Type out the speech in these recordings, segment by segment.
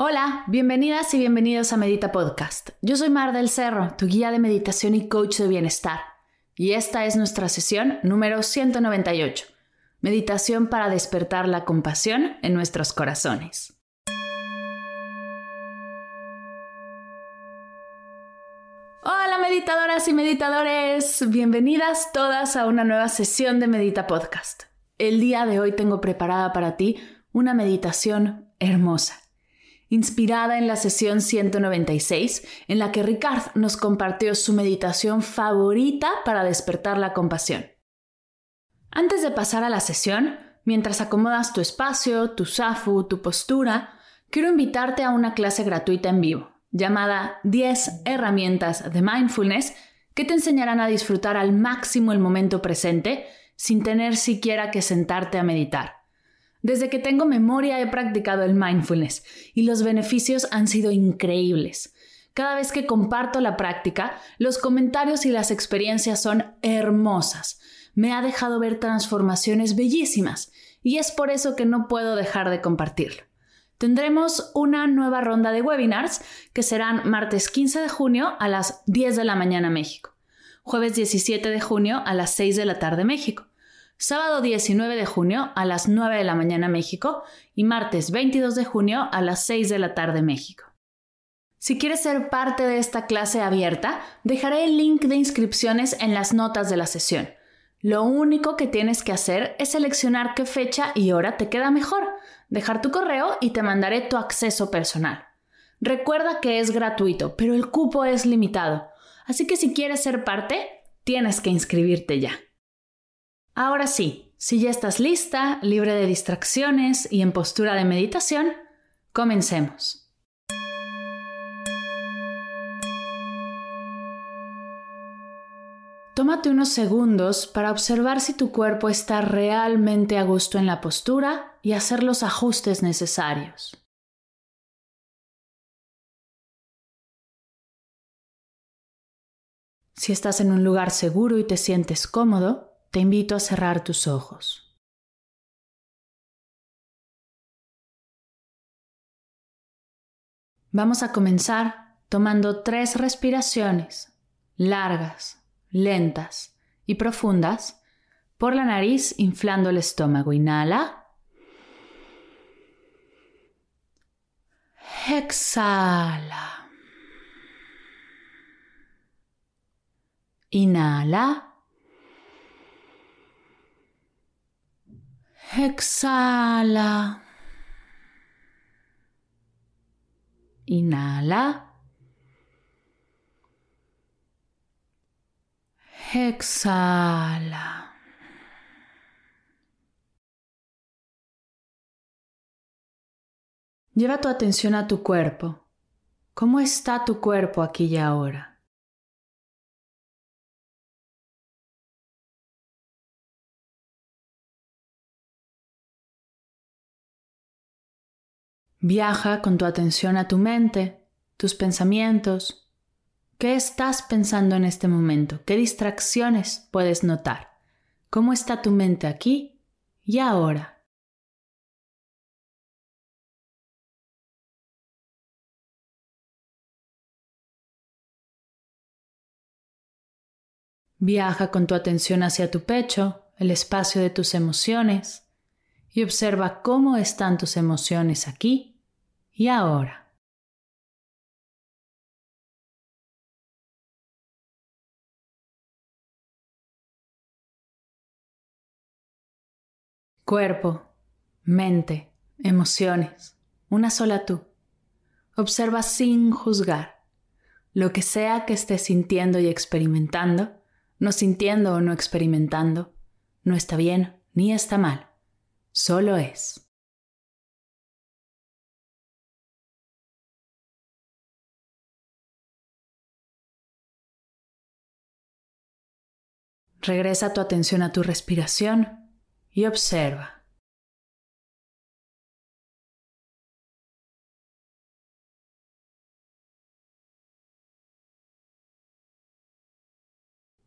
Hola, bienvenidas y bienvenidos a Medita Podcast. Yo soy Mar del Cerro, tu guía de meditación y coach de bienestar. Y esta es nuestra sesión número 198. Meditación para despertar la compasión en nuestros corazones. Hola meditadoras y meditadores, bienvenidas todas a una nueva sesión de Medita Podcast. El día de hoy tengo preparada para ti una meditación hermosa inspirada en la sesión 196, en la que Ricard nos compartió su meditación favorita para despertar la compasión. Antes de pasar a la sesión, mientras acomodas tu espacio, tu zafu, tu postura, quiero invitarte a una clase gratuita en vivo, llamada 10 herramientas de mindfulness que te enseñarán a disfrutar al máximo el momento presente sin tener siquiera que sentarte a meditar. Desde que tengo memoria he practicado el mindfulness y los beneficios han sido increíbles. Cada vez que comparto la práctica, los comentarios y las experiencias son hermosas. Me ha dejado ver transformaciones bellísimas y es por eso que no puedo dejar de compartirlo. Tendremos una nueva ronda de webinars que serán martes 15 de junio a las 10 de la mañana México, jueves 17 de junio a las 6 de la tarde México sábado 19 de junio a las 9 de la mañana México y martes 22 de junio a las 6 de la tarde México. Si quieres ser parte de esta clase abierta, dejaré el link de inscripciones en las notas de la sesión. Lo único que tienes que hacer es seleccionar qué fecha y hora te queda mejor, dejar tu correo y te mandaré tu acceso personal. Recuerda que es gratuito, pero el cupo es limitado, así que si quieres ser parte, tienes que inscribirte ya. Ahora sí, si ya estás lista, libre de distracciones y en postura de meditación, comencemos. Tómate unos segundos para observar si tu cuerpo está realmente a gusto en la postura y hacer los ajustes necesarios. Si estás en un lugar seguro y te sientes cómodo, te invito a cerrar tus ojos. Vamos a comenzar tomando tres respiraciones largas, lentas y profundas por la nariz inflando el estómago. Inhala. Exhala. Inhala. Exhala. Inhala. Exhala. Lleva tu atención a tu cuerpo. ¿Cómo está tu cuerpo aquí y ahora? Viaja con tu atención a tu mente, tus pensamientos. ¿Qué estás pensando en este momento? ¿Qué distracciones puedes notar? ¿Cómo está tu mente aquí y ahora? Viaja con tu atención hacia tu pecho, el espacio de tus emociones, y observa cómo están tus emociones aquí y ahora. Cuerpo, mente, emociones, una sola tú. Observa sin juzgar lo que sea que estés sintiendo y experimentando no sintiendo o no experimentando, no está bien ni está mal, solo es. Regresa tu atención a tu respiración y observa.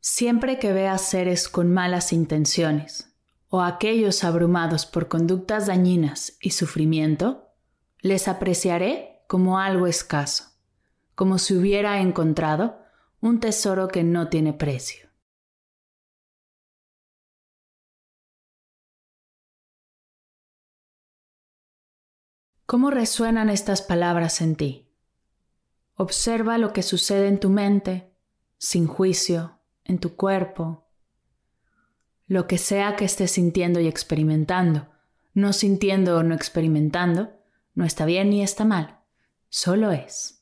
Siempre que veas seres con malas intenciones o aquellos abrumados por conductas dañinas y sufrimiento, les apreciaré como algo escaso, como si hubiera encontrado un tesoro que no tiene precio. ¿Cómo resuenan estas palabras en ti? Observa lo que sucede en tu mente, sin juicio, en tu cuerpo, lo que sea que estés sintiendo y experimentando, no sintiendo o no experimentando, no está bien ni está mal, solo es.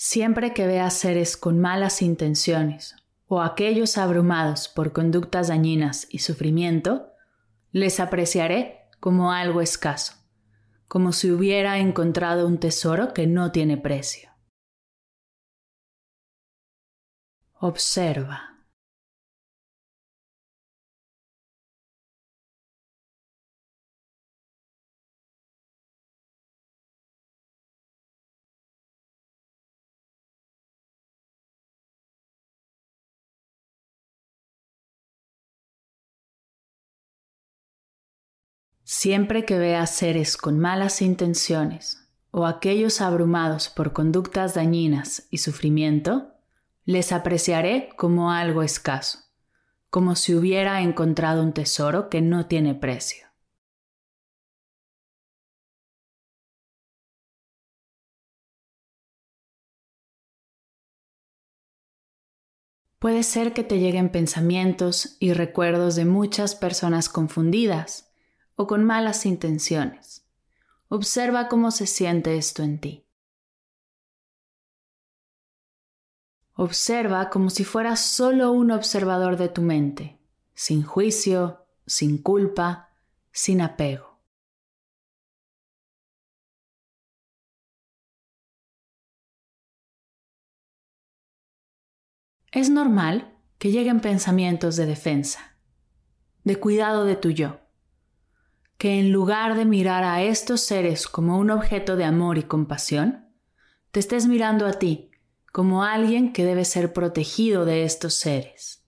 Siempre que veas seres con malas intenciones o aquellos abrumados por conductas dañinas y sufrimiento, les apreciaré como algo escaso, como si hubiera encontrado un tesoro que no tiene precio. Observa. Siempre que veas seres con malas intenciones o aquellos abrumados por conductas dañinas y sufrimiento, les apreciaré como algo escaso, como si hubiera encontrado un tesoro que no tiene precio. Puede ser que te lleguen pensamientos y recuerdos de muchas personas confundidas o con malas intenciones. Observa cómo se siente esto en ti. Observa como si fueras solo un observador de tu mente, sin juicio, sin culpa, sin apego. Es normal que lleguen pensamientos de defensa, de cuidado de tu yo que en lugar de mirar a estos seres como un objeto de amor y compasión, te estés mirando a ti como alguien que debe ser protegido de estos seres.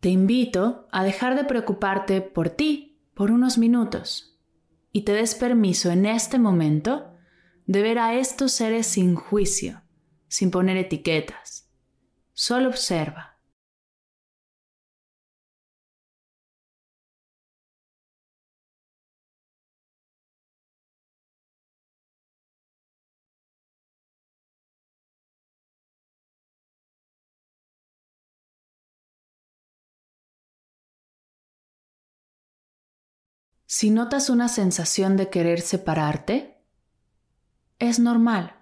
Te invito a dejar de preocuparte por ti por unos minutos y te des permiso en este momento de ver a estos seres sin juicio, sin poner etiquetas. Solo observa. Si notas una sensación de querer separarte, es normal.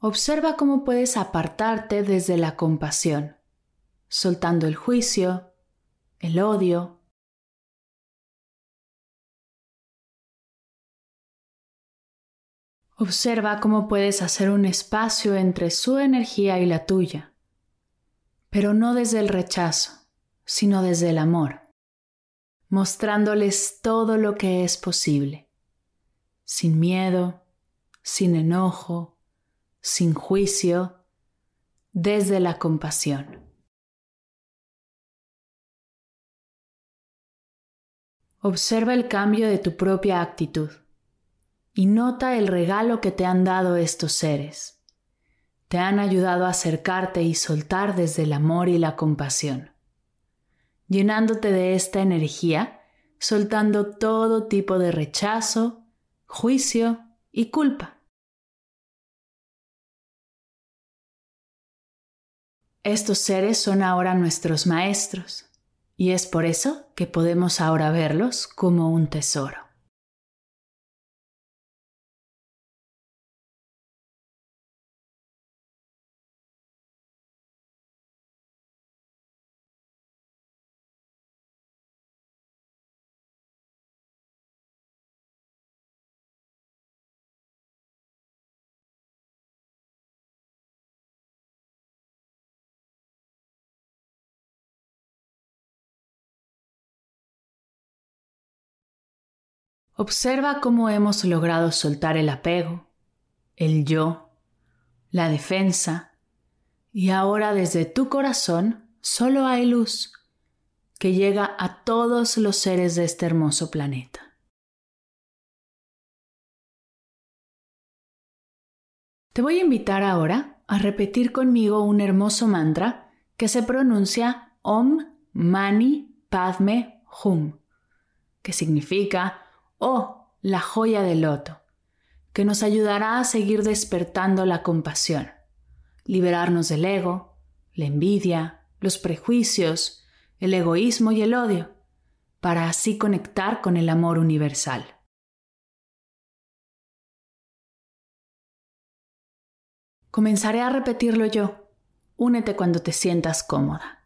Observa cómo puedes apartarte desde la compasión, soltando el juicio, el odio. Observa cómo puedes hacer un espacio entre su energía y la tuya, pero no desde el rechazo, sino desde el amor, mostrándoles todo lo que es posible, sin miedo, sin enojo, sin juicio, desde la compasión. Observa el cambio de tu propia actitud y nota el regalo que te han dado estos seres. Te han ayudado a acercarte y soltar desde el amor y la compasión, llenándote de esta energía, soltando todo tipo de rechazo, juicio y culpa. Estos seres son ahora nuestros maestros y es por eso que podemos ahora verlos como un tesoro. Observa cómo hemos logrado soltar el apego, el yo, la defensa, y ahora desde tu corazón solo hay luz que llega a todos los seres de este hermoso planeta. Te voy a invitar ahora a repetir conmigo un hermoso mantra que se pronuncia Om Mani Padme Hum, que significa oh, la joya del loto, que nos ayudará a seguir despertando la compasión, liberarnos del ego, la envidia, los prejuicios, el egoísmo y el odio, para así conectar con el amor universal. Comenzaré a repetirlo yo. Únete cuando te sientas cómoda.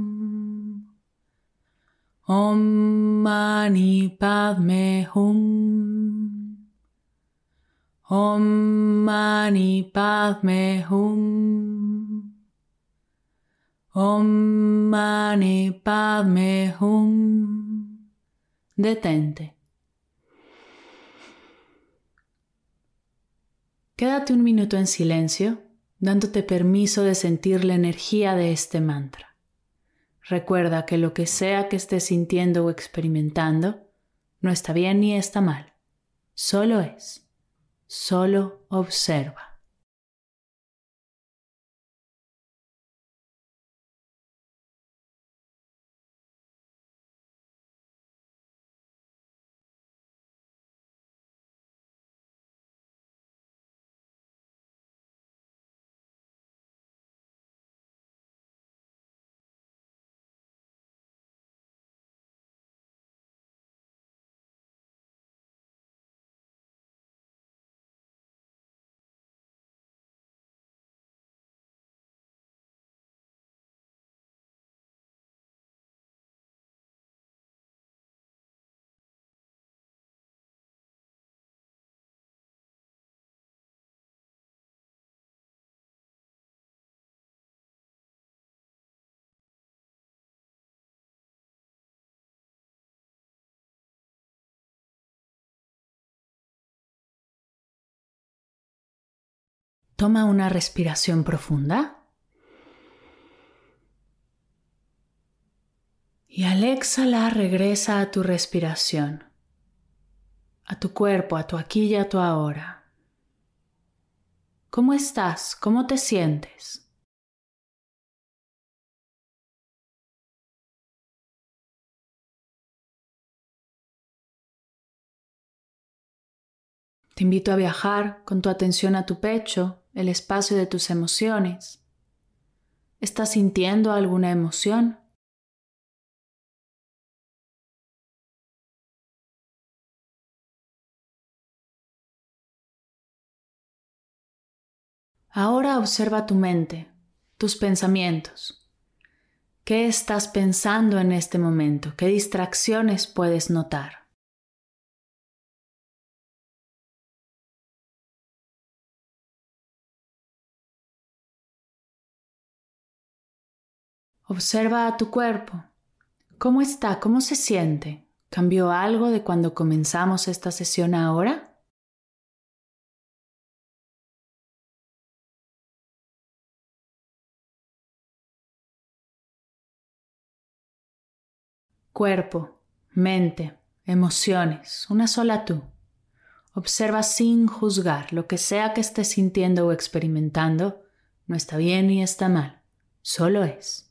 Om Mani Padme Hum. Om Mani Padme Hum. Om Mani Padme Hum. Detente. Quédate un minuto en silencio, dándote permiso de sentir la energía de este mantra. Recuerda que lo que sea que estés sintiendo o experimentando no está bien ni está mal, solo es, solo observa. Toma una respiración profunda. Y al exhalar regresa a tu respiración, a tu cuerpo, a tu aquí y a tu ahora. ¿Cómo estás? ¿Cómo te sientes? Te invito a viajar con tu atención a tu pecho el espacio de tus emociones. ¿Estás sintiendo alguna emoción? Ahora observa tu mente, tus pensamientos. ¿Qué estás pensando en este momento? ¿Qué distracciones puedes notar? Observa a tu cuerpo. ¿Cómo está? ¿Cómo se siente? ¿Cambió algo de cuando comenzamos esta sesión ahora? Cuerpo, mente, emociones, una sola tú. Observa sin juzgar lo que sea que estés sintiendo o experimentando, no está bien ni está mal, solo es.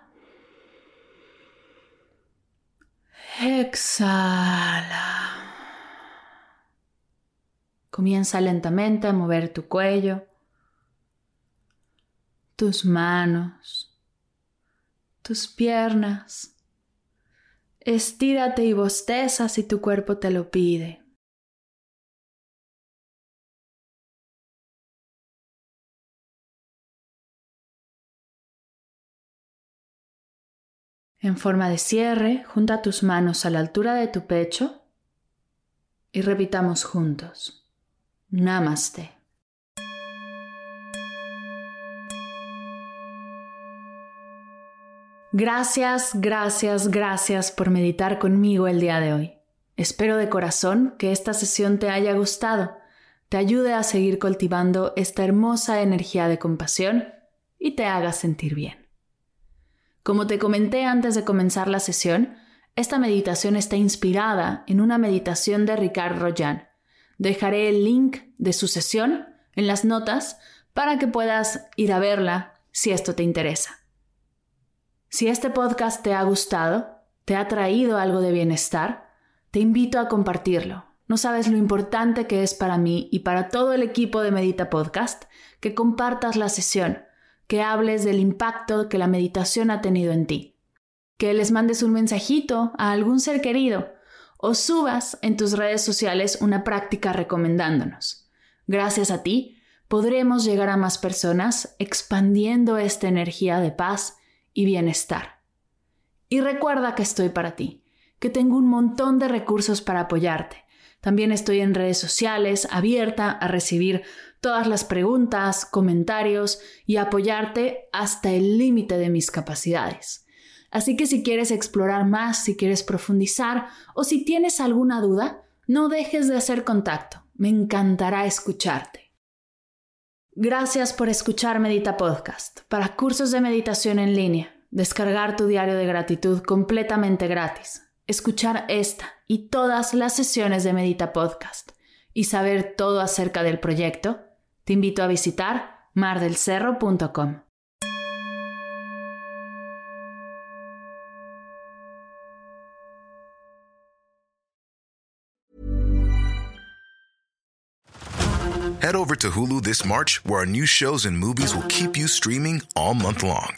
Exhala. Comienza lentamente a mover tu cuello, tus manos, tus piernas. Estírate y bosteza si tu cuerpo te lo pide. En forma de cierre, junta tus manos a la altura de tu pecho y repitamos juntos. Namaste. Gracias, gracias, gracias por meditar conmigo el día de hoy. Espero de corazón que esta sesión te haya gustado, te ayude a seguir cultivando esta hermosa energía de compasión y te haga sentir bien. Como te comenté antes de comenzar la sesión, esta meditación está inspirada en una meditación de Ricard Royan. Dejaré el link de su sesión en las notas para que puedas ir a verla si esto te interesa. Si este podcast te ha gustado, te ha traído algo de bienestar, te invito a compartirlo. No sabes lo importante que es para mí y para todo el equipo de Medita Podcast que compartas la sesión que hables del impacto que la meditación ha tenido en ti, que les mandes un mensajito a algún ser querido o subas en tus redes sociales una práctica recomendándonos. Gracias a ti, podremos llegar a más personas expandiendo esta energía de paz y bienestar. Y recuerda que estoy para ti, que tengo un montón de recursos para apoyarte. También estoy en redes sociales, abierta a recibir todas las preguntas, comentarios y apoyarte hasta el límite de mis capacidades. Así que si quieres explorar más, si quieres profundizar o si tienes alguna duda, no dejes de hacer contacto. Me encantará escucharte. Gracias por escuchar Medita Podcast. Para cursos de meditación en línea, descargar tu diario de gratitud completamente gratis, escuchar esta y todas las sesiones de Medita Podcast y saber todo acerca del proyecto, te invito a visitar mardelcerro.com. Head over to Hulu this March, where our new shows and movies will keep you streaming all month long.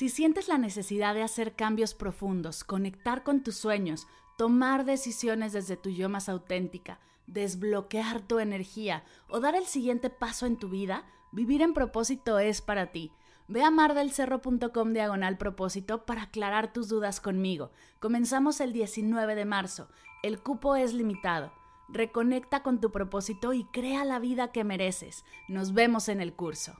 Si sientes la necesidad de hacer cambios profundos, conectar con tus sueños, tomar decisiones desde tu yo más auténtica, desbloquear tu energía o dar el siguiente paso en tu vida, Vivir en propósito es para ti. Ve a mardelcerro.com diagonal propósito para aclarar tus dudas conmigo. Comenzamos el 19 de marzo. El cupo es limitado. Reconecta con tu propósito y crea la vida que mereces. Nos vemos en el curso.